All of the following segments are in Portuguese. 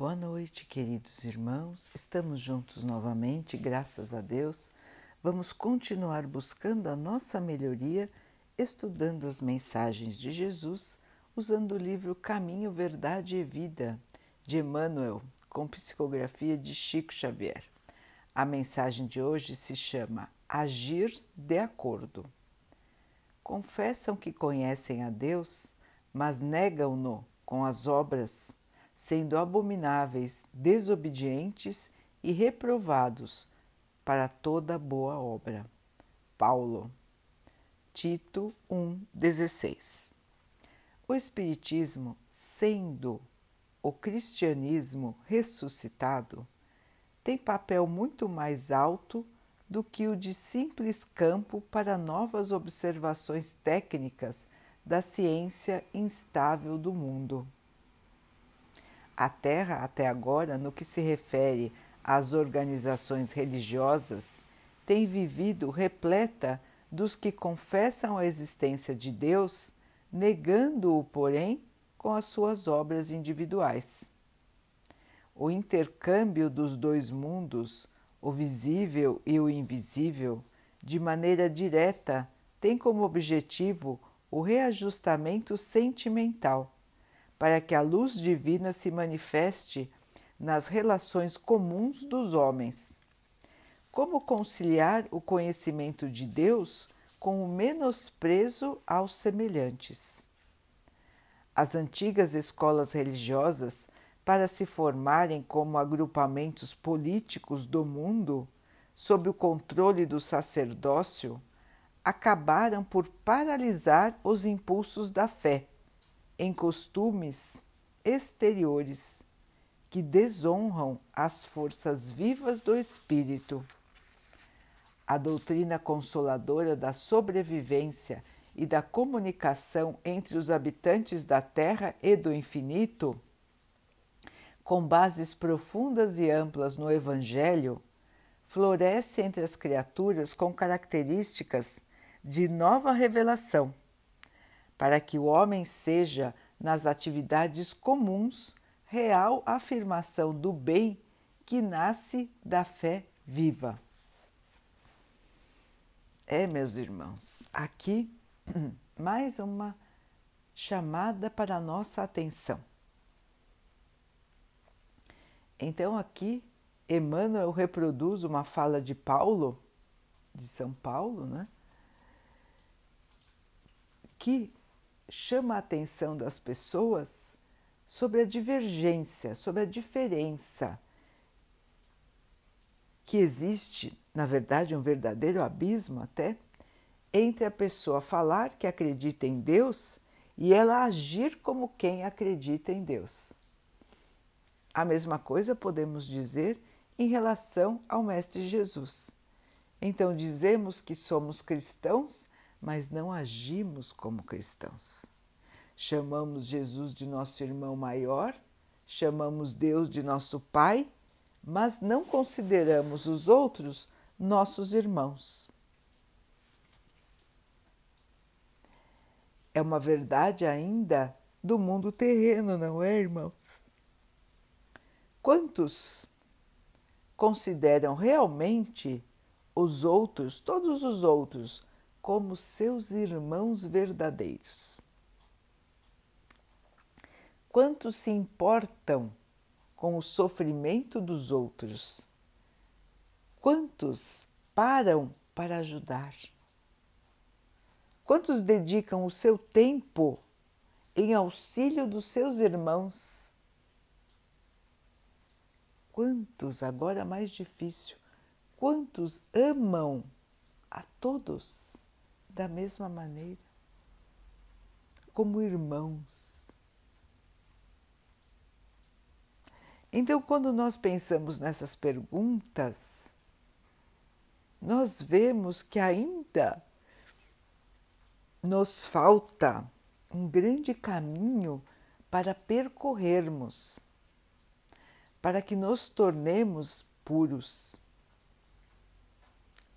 Boa noite, queridos irmãos. Estamos juntos novamente, graças a Deus. Vamos continuar buscando a nossa melhoria, estudando as mensagens de Jesus, usando o livro Caminho, Verdade e Vida, de Emmanuel, com psicografia de Chico Xavier. A mensagem de hoje se chama Agir de Acordo. Confessam que conhecem a Deus, mas negam-no com as obras sendo abomináveis, desobedientes e reprovados para toda boa obra. Paulo, Tito 1,16 O Espiritismo, sendo o cristianismo ressuscitado, tem papel muito mais alto do que o de simples campo para novas observações técnicas da ciência instável do mundo. A Terra, até agora, no que se refere às organizações religiosas, tem vivido repleta dos que confessam a existência de Deus, negando-o, porém, com as suas obras individuais. O intercâmbio dos dois mundos, o visível e o invisível, de maneira direta, tem como objetivo o reajustamento sentimental para que a luz divina se manifeste nas relações comuns dos homens. Como conciliar o conhecimento de Deus com o menosprezo aos semelhantes? As antigas escolas religiosas, para se formarem como agrupamentos políticos do mundo, sob o controle do sacerdócio, acabaram por paralisar os impulsos da fé em costumes exteriores que desonram as forças vivas do espírito. A doutrina consoladora da sobrevivência e da comunicação entre os habitantes da Terra e do infinito, com bases profundas e amplas no Evangelho, floresce entre as criaturas com características de nova revelação para que o homem seja, nas atividades comuns, real afirmação do bem que nasce da fé viva. É, meus irmãos, aqui mais uma chamada para a nossa atenção. Então, aqui, Emmanuel reproduz uma fala de Paulo, de São Paulo, né? Que chama a atenção das pessoas sobre a divergência, sobre a diferença que existe, na verdade, um verdadeiro abismo até, entre a pessoa falar que acredita em Deus e ela agir como quem acredita em Deus. A mesma coisa podemos dizer em relação ao Mestre Jesus. Então, dizemos que somos cristãos mas não agimos como cristãos. Chamamos Jesus de nosso irmão maior, chamamos Deus de nosso Pai, mas não consideramos os outros nossos irmãos. É uma verdade ainda do mundo terreno, não é, irmãos? Quantos consideram realmente os outros, todos os outros, como seus irmãos verdadeiros. Quantos se importam com o sofrimento dos outros? Quantos param para ajudar? Quantos dedicam o seu tempo em auxílio dos seus irmãos? Quantos, agora mais difícil, quantos amam a todos? Da mesma maneira, como irmãos. Então, quando nós pensamos nessas perguntas, nós vemos que ainda nos falta um grande caminho para percorrermos, para que nos tornemos puros,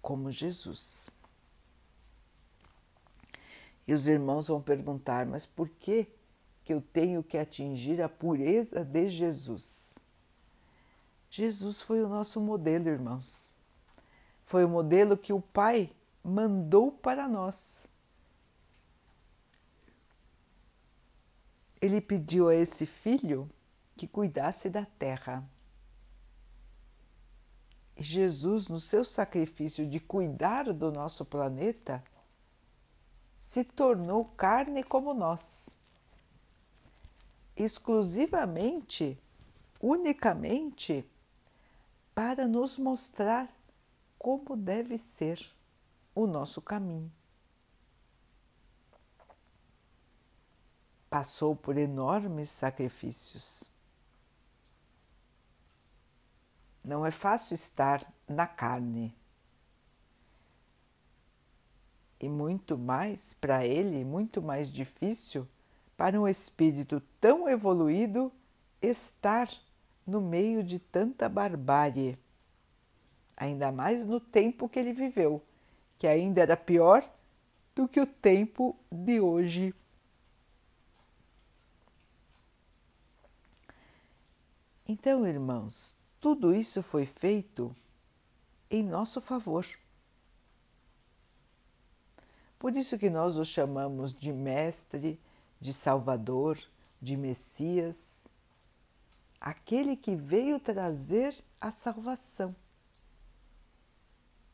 como Jesus. E os irmãos vão perguntar: mas por que, que eu tenho que atingir a pureza de Jesus? Jesus foi o nosso modelo, irmãos. Foi o modelo que o Pai mandou para nós. Ele pediu a esse filho que cuidasse da terra. E Jesus, no seu sacrifício de cuidar do nosso planeta, se tornou carne como nós, exclusivamente, unicamente, para nos mostrar como deve ser o nosso caminho. Passou por enormes sacrifícios. Não é fácil estar na carne. E muito mais, para ele, muito mais difícil para um espírito tão evoluído estar no meio de tanta barbárie ainda mais no tempo que ele viveu, que ainda era pior do que o tempo de hoje. Então, irmãos, tudo isso foi feito em nosso favor. Por isso que nós o chamamos de Mestre, de Salvador, de Messias, aquele que veio trazer a salvação.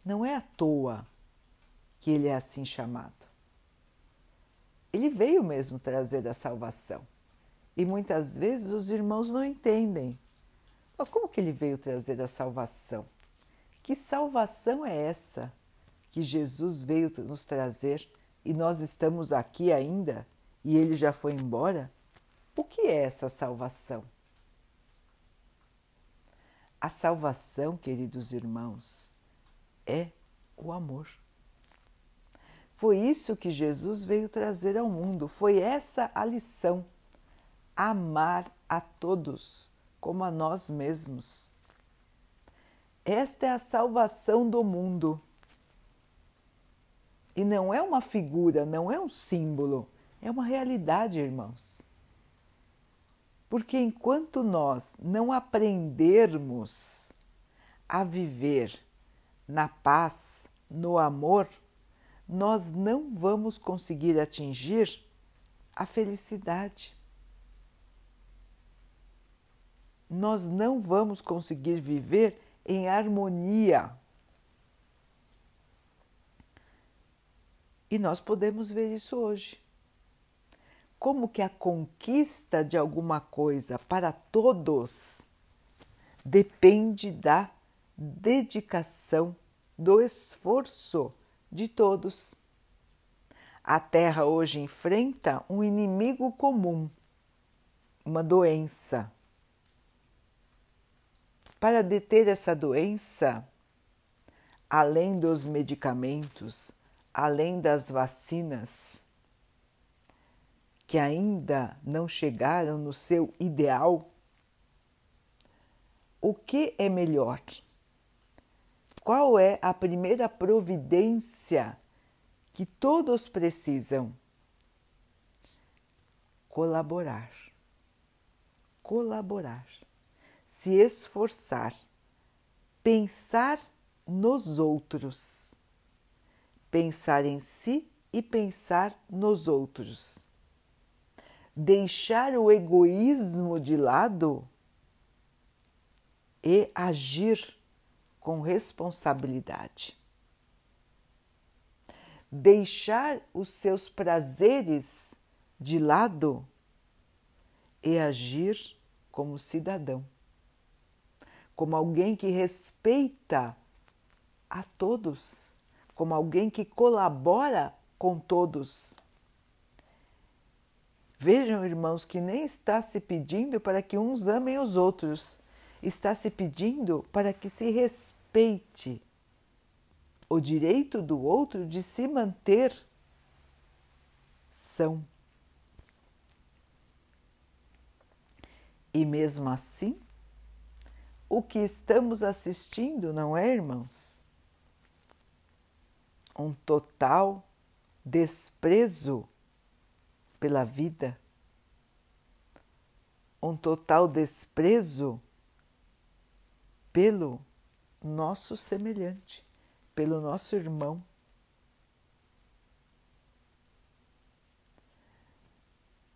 Não é à toa que ele é assim chamado. Ele veio mesmo trazer a salvação. E muitas vezes os irmãos não entendem. Mas como que ele veio trazer a salvação? Que salvação é essa que Jesus veio nos trazer e nós estamos aqui ainda e ele já foi embora? O que é essa salvação? A salvação, queridos irmãos, é o amor. Foi isso que Jesus veio trazer ao mundo, foi essa a lição: amar a todos como a nós mesmos. Esta é a salvação do mundo. E não é uma figura, não é um símbolo, é uma realidade, irmãos. Porque enquanto nós não aprendermos a viver na paz, no amor, nós não vamos conseguir atingir a felicidade. Nós não vamos conseguir viver em harmonia. E nós podemos ver isso hoje. Como que a conquista de alguma coisa para todos depende da dedicação, do esforço de todos. A Terra hoje enfrenta um inimigo comum, uma doença. Para deter essa doença, além dos medicamentos, além das vacinas, que ainda não chegaram no seu ideal, o que é melhor? Qual é a primeira providência que todos precisam? Colaborar. Colaborar. Se esforçar. Pensar nos outros. Pensar em si e pensar nos outros. Deixar o egoísmo de lado e agir com responsabilidade. Deixar os seus prazeres de lado e agir como cidadão, como alguém que respeita a todos, como alguém que colabora com todos. Vejam, irmãos, que nem está se pedindo para que uns amem os outros, está se pedindo para que se respeite o direito do outro de se manter são. E mesmo assim, o que estamos assistindo, não é, irmãos? Um total desprezo pela vida, um total desprezo pelo nosso semelhante, pelo nosso irmão.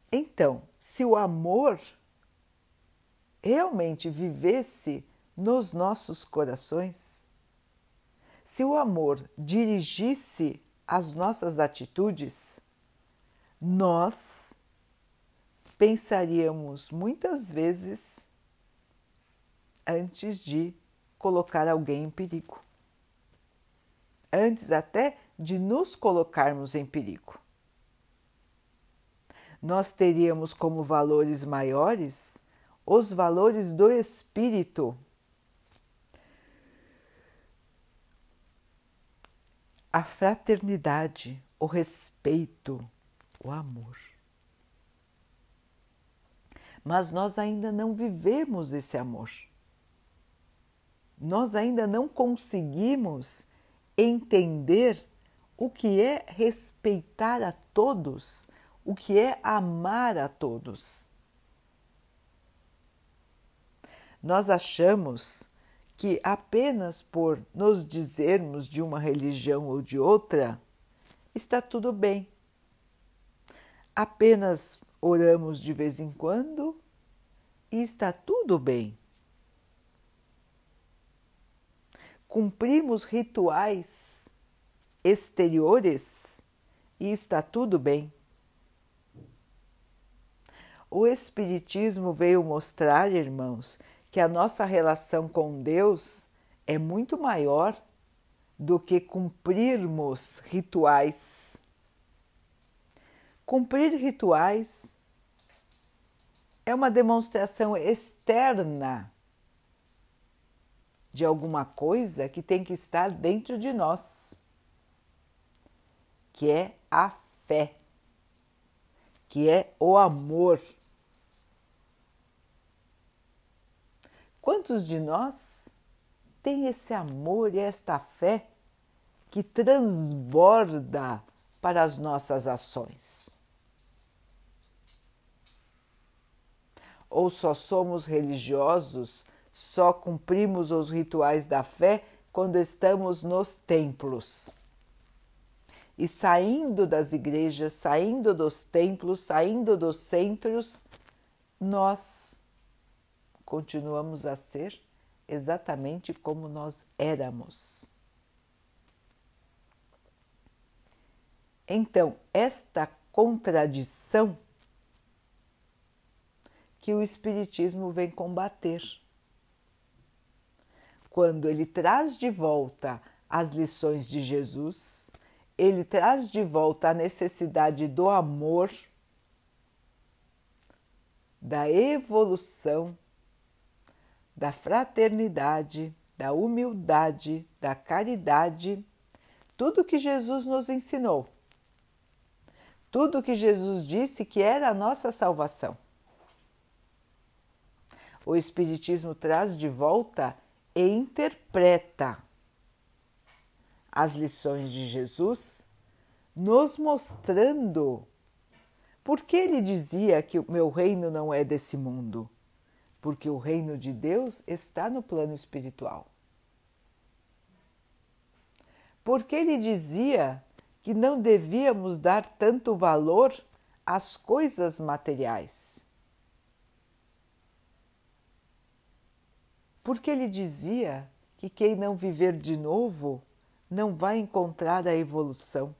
Então, se o amor realmente vivesse nos nossos corações, se o amor dirigisse as nossas atitudes, nós pensaríamos muitas vezes antes de colocar alguém em perigo, antes até de nos colocarmos em perigo. Nós teríamos como valores maiores os valores do espírito. A fraternidade, o respeito, o amor. Mas nós ainda não vivemos esse amor. Nós ainda não conseguimos entender o que é respeitar a todos, o que é amar a todos. Nós achamos que apenas por nos dizermos de uma religião ou de outra, está tudo bem. Apenas oramos de vez em quando e está tudo bem. Cumprimos rituais exteriores e está tudo bem. O Espiritismo veio mostrar, irmãos, que a nossa relação com Deus é muito maior do que cumprirmos rituais. Cumprir rituais é uma demonstração externa de alguma coisa que tem que estar dentro de nós, que é a fé, que é o amor Quantos de nós têm esse amor e esta fé que transborda para as nossas ações? Ou só somos religiosos, só cumprimos os rituais da fé quando estamos nos templos? E saindo das igrejas, saindo dos templos, saindo dos centros, nós continuamos a ser exatamente como nós éramos. Então, esta contradição que o Espiritismo vem combater. Quando ele traz de volta as lições de Jesus, ele traz de volta a necessidade do amor, da evolução, da fraternidade, da humildade, da caridade, tudo que Jesus nos ensinou, tudo que Jesus disse que era a nossa salvação. O Espiritismo traz de volta e interpreta as lições de Jesus, nos mostrando por que ele dizia que o meu reino não é desse mundo porque o reino de Deus está no plano espiritual. Porque ele dizia que não devíamos dar tanto valor às coisas materiais. Porque ele dizia que quem não viver de novo não vai encontrar a evolução.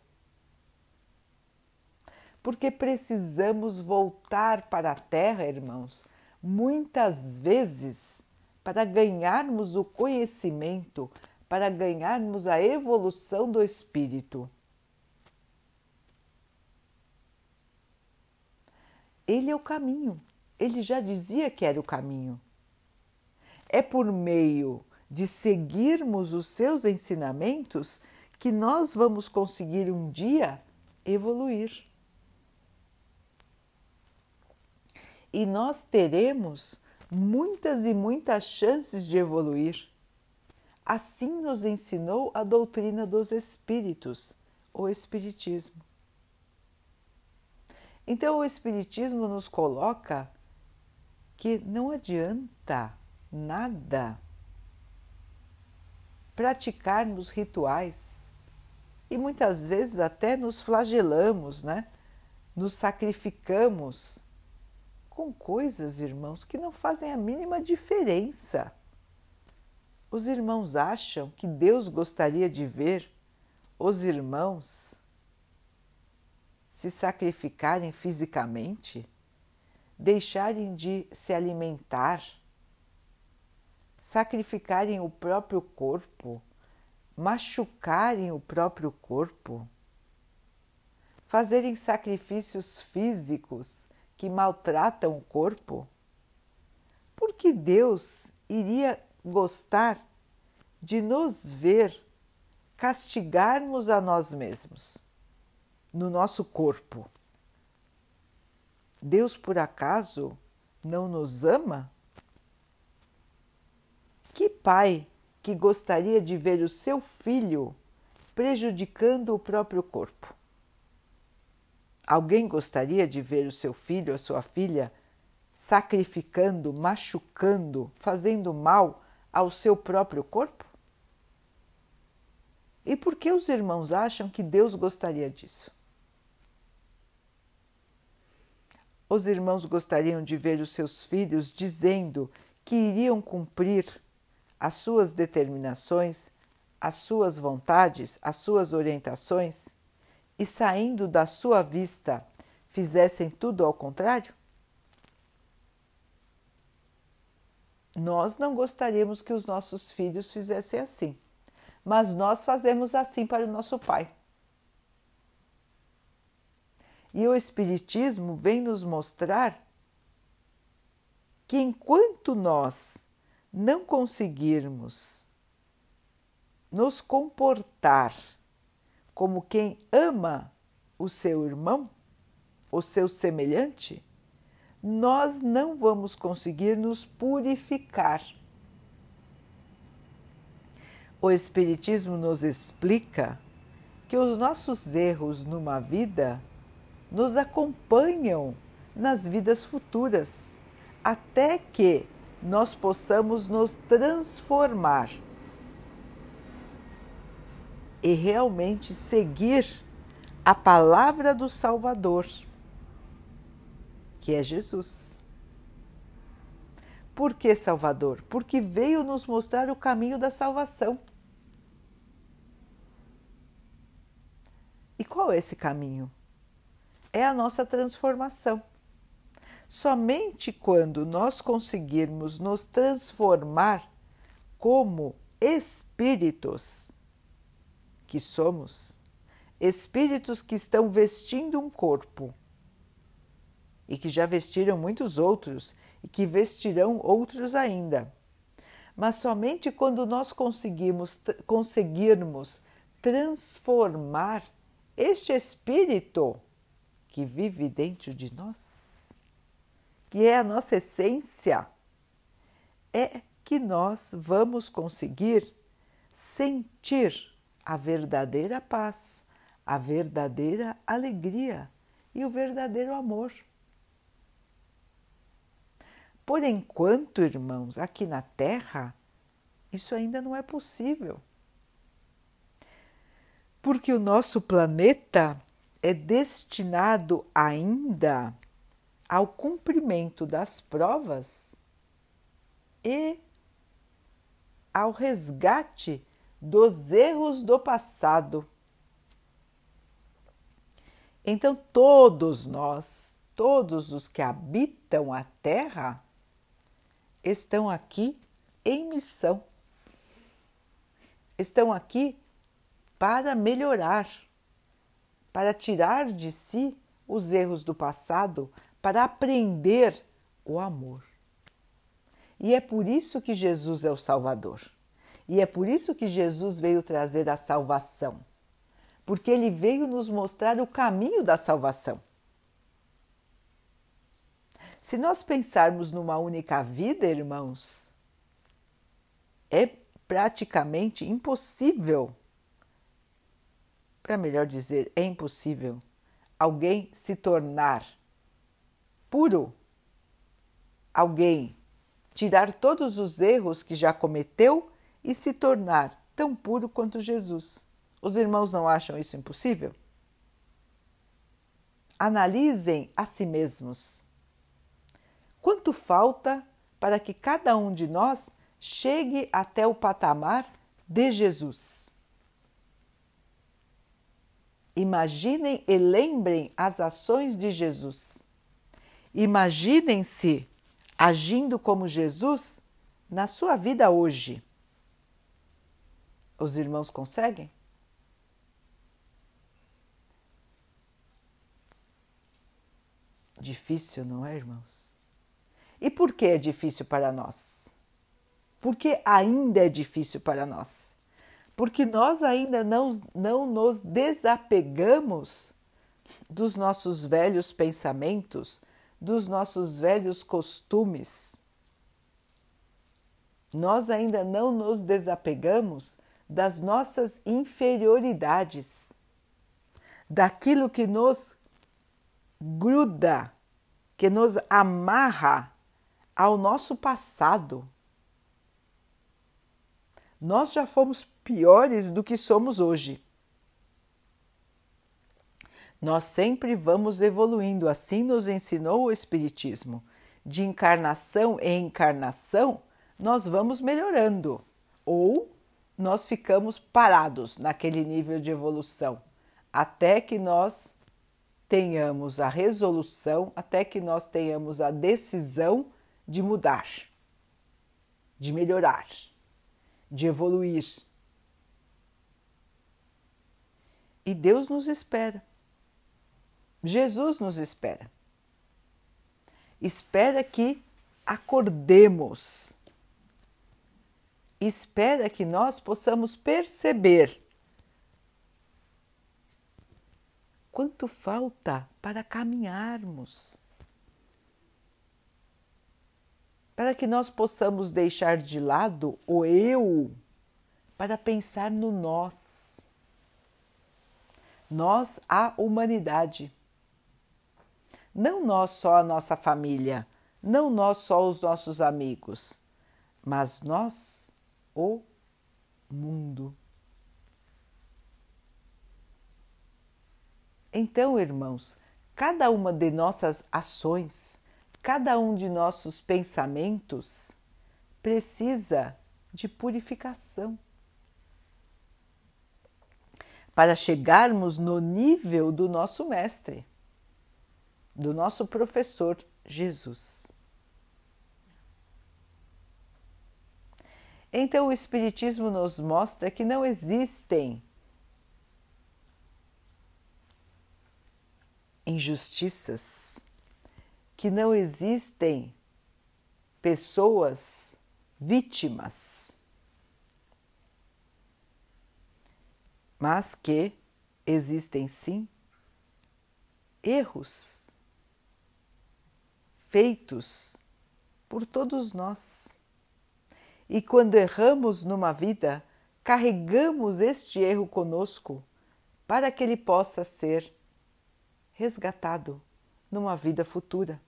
Porque precisamos voltar para a Terra, irmãos, muitas vezes para ganharmos o conhecimento, para ganharmos a evolução do espírito. Ele é o caminho. Ele já dizia que era o caminho. É por meio de seguirmos os seus ensinamentos que nós vamos conseguir um dia evoluir. E nós teremos muitas e muitas chances de evoluir. Assim nos ensinou a doutrina dos Espíritos, o Espiritismo. Então, o Espiritismo nos coloca que não adianta nada praticarmos rituais e muitas vezes até nos flagelamos, né? Nos sacrificamos com coisas, irmãos, que não fazem a mínima diferença. Os irmãos acham que Deus gostaria de ver os irmãos se sacrificarem fisicamente, deixarem de se alimentar, sacrificarem o próprio corpo, machucarem o próprio corpo, fazerem sacrifícios físicos que maltratam o corpo? Por que Deus iria gostar de nos ver castigarmos a nós mesmos no nosso corpo? Deus por acaso não nos ama? Que pai que gostaria de ver o seu filho prejudicando o próprio corpo? Alguém gostaria de ver o seu filho, a sua filha, sacrificando, machucando, fazendo mal ao seu próprio corpo? E por que os irmãos acham que Deus gostaria disso? Os irmãos gostariam de ver os seus filhos dizendo que iriam cumprir as suas determinações, as suas vontades, as suas orientações? E saindo da sua vista fizessem tudo ao contrário? Nós não gostaríamos que os nossos filhos fizessem assim, mas nós fazemos assim para o nosso Pai. E o Espiritismo vem nos mostrar que enquanto nós não conseguirmos nos comportar como quem ama o seu irmão, o seu semelhante, nós não vamos conseguir nos purificar. O Espiritismo nos explica que os nossos erros numa vida nos acompanham nas vidas futuras, até que nós possamos nos transformar e realmente seguir a palavra do Salvador, que é Jesus. Por que Salvador? Porque veio nos mostrar o caminho da salvação. E qual é esse caminho? É a nossa transformação. Somente quando nós conseguirmos nos transformar como espíritos que somos, espíritos que estão vestindo um corpo e que já vestiram muitos outros e que vestirão outros ainda. Mas somente quando nós conseguimos, conseguirmos transformar este espírito que vive dentro de nós, que é a nossa essência, é que nós vamos conseguir sentir a verdadeira paz, a verdadeira alegria e o verdadeiro amor. Por enquanto, irmãos, aqui na Terra, isso ainda não é possível. Porque o nosso planeta é destinado ainda ao cumprimento das provas e ao resgate dos erros do passado. Então, todos nós, todos os que habitam a Terra, estão aqui em missão. Estão aqui para melhorar, para tirar de si os erros do passado, para aprender o amor. E é por isso que Jesus é o Salvador. E é por isso que Jesus veio trazer a salvação, porque ele veio nos mostrar o caminho da salvação. Se nós pensarmos numa única vida, irmãos, é praticamente impossível, para melhor dizer, é impossível alguém se tornar puro, alguém tirar todos os erros que já cometeu e se tornar tão puro quanto Jesus. Os irmãos não acham isso impossível? Analisem a si mesmos. Quanto falta para que cada um de nós chegue até o patamar de Jesus? Imaginem e lembrem as ações de Jesus. Imaginem-se agindo como Jesus na sua vida hoje. Os irmãos conseguem? Difícil, não é, irmãos? E por que é difícil para nós? Porque ainda é difícil para nós? Porque nós ainda não, não nos desapegamos dos nossos velhos pensamentos, dos nossos velhos costumes. Nós ainda não nos desapegamos das nossas inferioridades, daquilo que nos gruda, que nos amarra ao nosso passado. Nós já fomos piores do que somos hoje. Nós sempre vamos evoluindo, assim nos ensinou o Espiritismo. De encarnação em encarnação, nós vamos melhorando, ou nós ficamos parados naquele nível de evolução, até que nós tenhamos a resolução, até que nós tenhamos a decisão de mudar, de melhorar, de evoluir. E Deus nos espera. Jesus nos espera. Espera que acordemos. Espera que nós possamos perceber quanto falta para caminharmos, para que nós possamos deixar de lado o eu para pensar no nós. Nós, a humanidade. Não nós só a nossa família, não nós só os nossos amigos, mas nós, o mundo. Então, irmãos, cada uma de nossas ações, cada um de nossos pensamentos precisa de purificação. Para chegarmos no nível do nosso Mestre, do nosso professor Jesus. Então, o Espiritismo nos mostra que não existem injustiças, que não existem pessoas vítimas, mas que existem sim erros feitos por todos nós. E quando erramos numa vida, carregamos este erro conosco para que ele possa ser resgatado numa vida futura.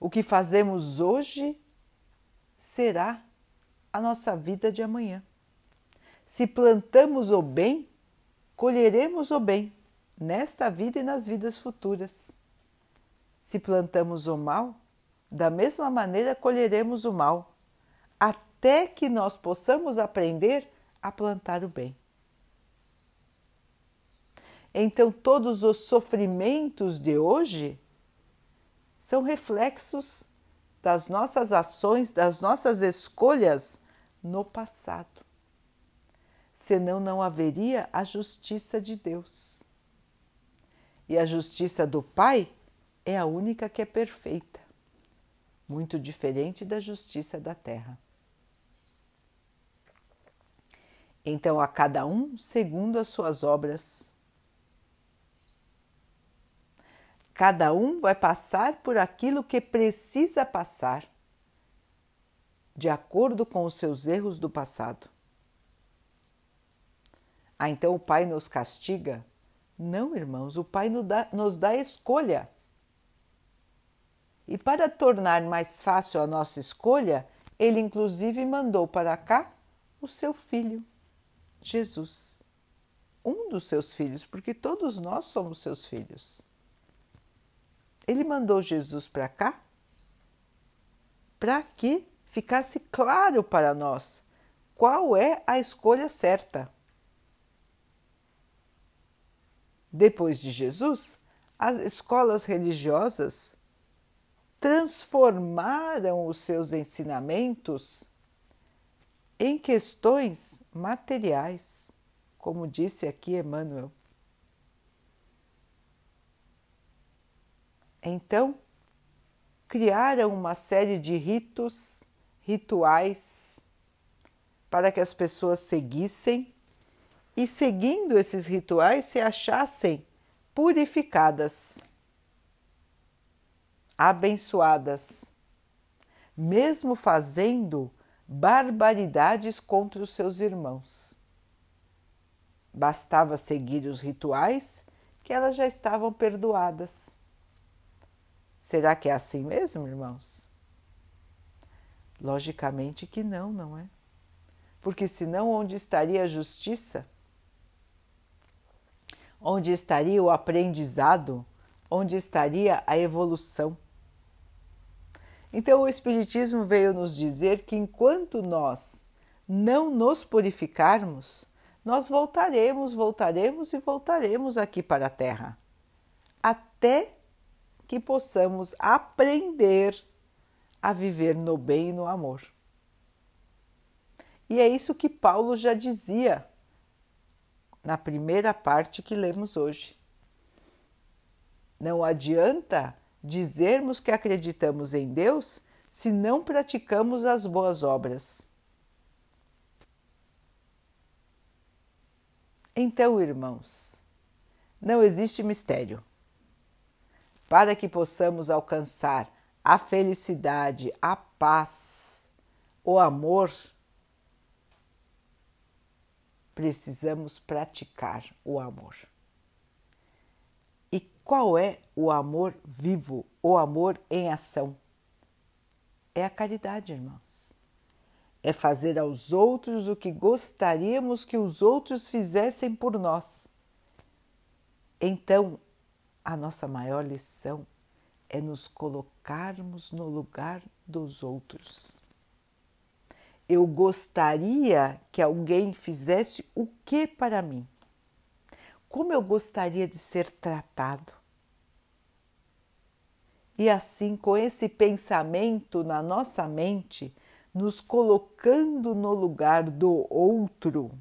O que fazemos hoje será a nossa vida de amanhã. Se plantamos o bem, colheremos o bem nesta vida e nas vidas futuras. Se plantamos o mal, da mesma maneira colheremos o mal, até que nós possamos aprender a plantar o bem. Então, todos os sofrimentos de hoje são reflexos das nossas ações, das nossas escolhas no passado. Senão, não haveria a justiça de Deus. E a justiça do Pai é a única que é perfeita, muito diferente da justiça da terra. Então, a cada um segundo as suas obras Cada um vai passar por aquilo que precisa passar, de acordo com os seus erros do passado. Ah, então o Pai nos castiga? Não, irmãos, o Pai nos dá, nos dá escolha. E para tornar mais fácil a nossa escolha, ele inclusive mandou para cá o seu filho, Jesus. Um dos seus filhos, porque todos nós somos seus filhos. Ele mandou Jesus para cá para que ficasse claro para nós qual é a escolha certa. Depois de Jesus, as escolas religiosas transformaram os seus ensinamentos em questões materiais, como disse aqui Emmanuel. Então, criaram uma série de ritos, rituais, para que as pessoas seguissem e, seguindo esses rituais, se achassem purificadas, abençoadas, mesmo fazendo barbaridades contra os seus irmãos. Bastava seguir os rituais que elas já estavam perdoadas. Será que é assim mesmo, irmãos? Logicamente que não, não é? Porque senão onde estaria a justiça? Onde estaria o aprendizado? Onde estaria a evolução? Então o Espiritismo veio nos dizer que enquanto nós não nos purificarmos, nós voltaremos, voltaremos e voltaremos aqui para a Terra, até que possamos aprender a viver no bem e no amor. E é isso que Paulo já dizia na primeira parte que lemos hoje. Não adianta dizermos que acreditamos em Deus se não praticamos as boas obras. Então, irmãos, não existe mistério para que possamos alcançar a felicidade, a paz, o amor, precisamos praticar o amor. Qual é o amor vivo, o amor em ação? É a caridade, irmãos. É fazer aos outros o que gostaríamos que os outros fizessem por nós. Então, a nossa maior lição é nos colocarmos no lugar dos outros. Eu gostaria que alguém fizesse o que para mim? Como eu gostaria de ser tratado? E assim, com esse pensamento na nossa mente, nos colocando no lugar do outro,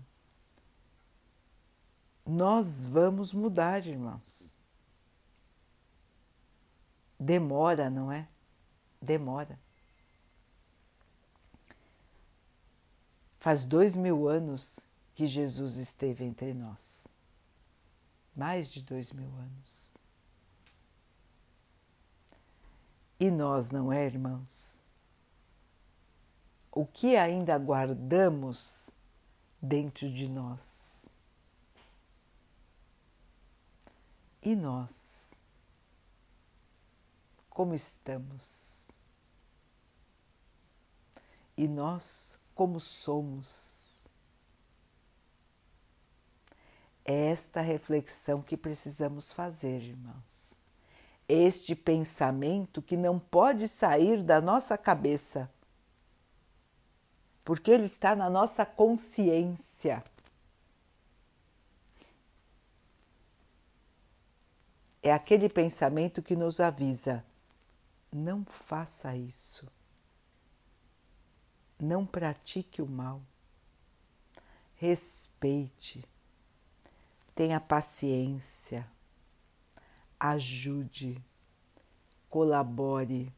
nós vamos mudar, irmãos. Demora, não é? Demora. Faz dois mil anos que Jesus esteve entre nós. Mais de dois mil anos. E nós, não é, irmãos? O que ainda guardamos dentro de nós? E nós? como estamos e nós como somos. Esta reflexão que precisamos fazer, irmãos. Este pensamento que não pode sair da nossa cabeça, porque ele está na nossa consciência. É aquele pensamento que nos avisa: não faça isso. Não pratique o mal. Respeite. Tenha paciência. Ajude. Colabore.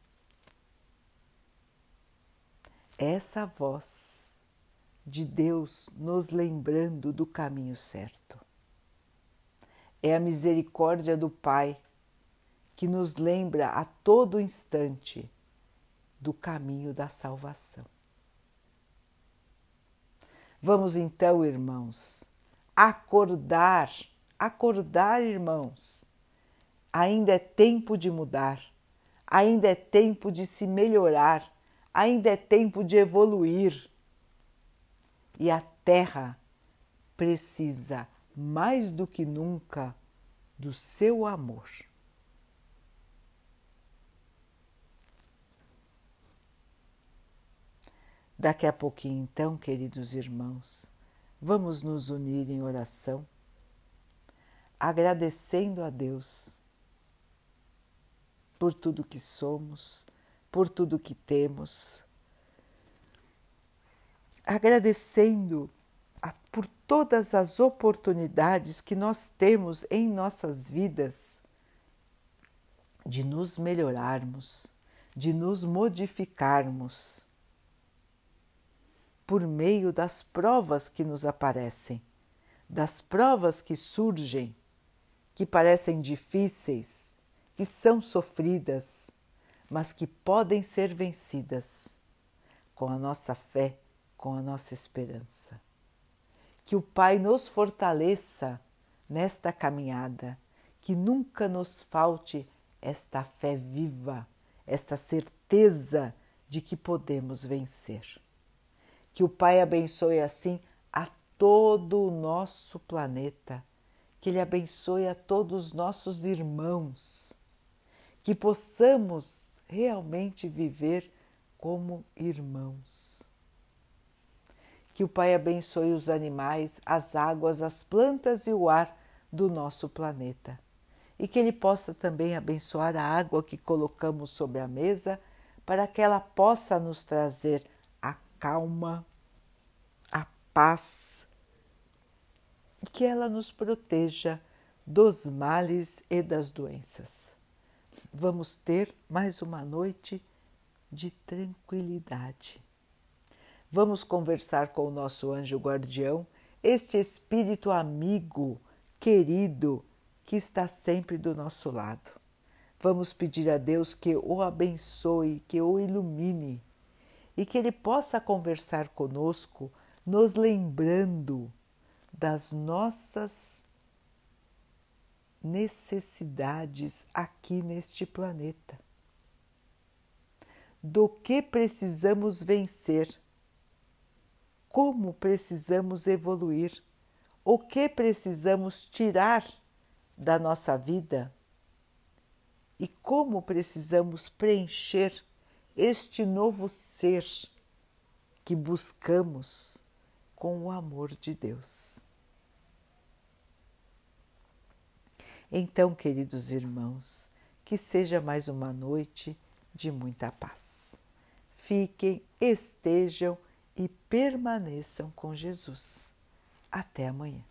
Essa voz de Deus nos lembrando do caminho certo. É a misericórdia do Pai que nos lembra a todo instante do caminho da salvação. Vamos então, irmãos, acordar, acordar, irmãos. Ainda é tempo de mudar, ainda é tempo de se melhorar, ainda é tempo de evoluir. e a terra precisa mais do que nunca do seu amor. Daqui a pouquinho, então, queridos irmãos, vamos nos unir em oração, agradecendo a Deus por tudo que somos, por tudo que temos, agradecendo a, por todas as oportunidades que nós temos em nossas vidas de nos melhorarmos, de nos modificarmos por meio das provas que nos aparecem, das provas que surgem, que parecem difíceis, que são sofridas, mas que podem ser vencidas com a nossa fé, com a nossa esperança. Que o Pai nos fortaleça nesta caminhada, que nunca nos falte esta fé viva, esta certeza de que podemos vencer. Que o Pai abençoe assim a todo o nosso planeta, que Ele abençoe a todos os nossos irmãos, que possamos realmente viver como irmãos. Que o Pai abençoe os animais, as águas, as plantas e o ar do nosso planeta. E que Ele possa também abençoar a água que colocamos sobre a mesa, para que ela possa nos trazer calma, a paz e que ela nos proteja dos males e das doenças. Vamos ter mais uma noite de tranquilidade. Vamos conversar com o nosso anjo guardião, este espírito amigo, querido, que está sempre do nosso lado. Vamos pedir a Deus que o abençoe, que o ilumine e que Ele possa conversar conosco, nos lembrando das nossas necessidades aqui neste planeta, do que precisamos vencer, como precisamos evoluir, o que precisamos tirar da nossa vida? E como precisamos preencher este novo ser que buscamos com o amor de Deus. Então, queridos irmãos, que seja mais uma noite de muita paz. Fiquem, estejam e permaneçam com Jesus. Até amanhã.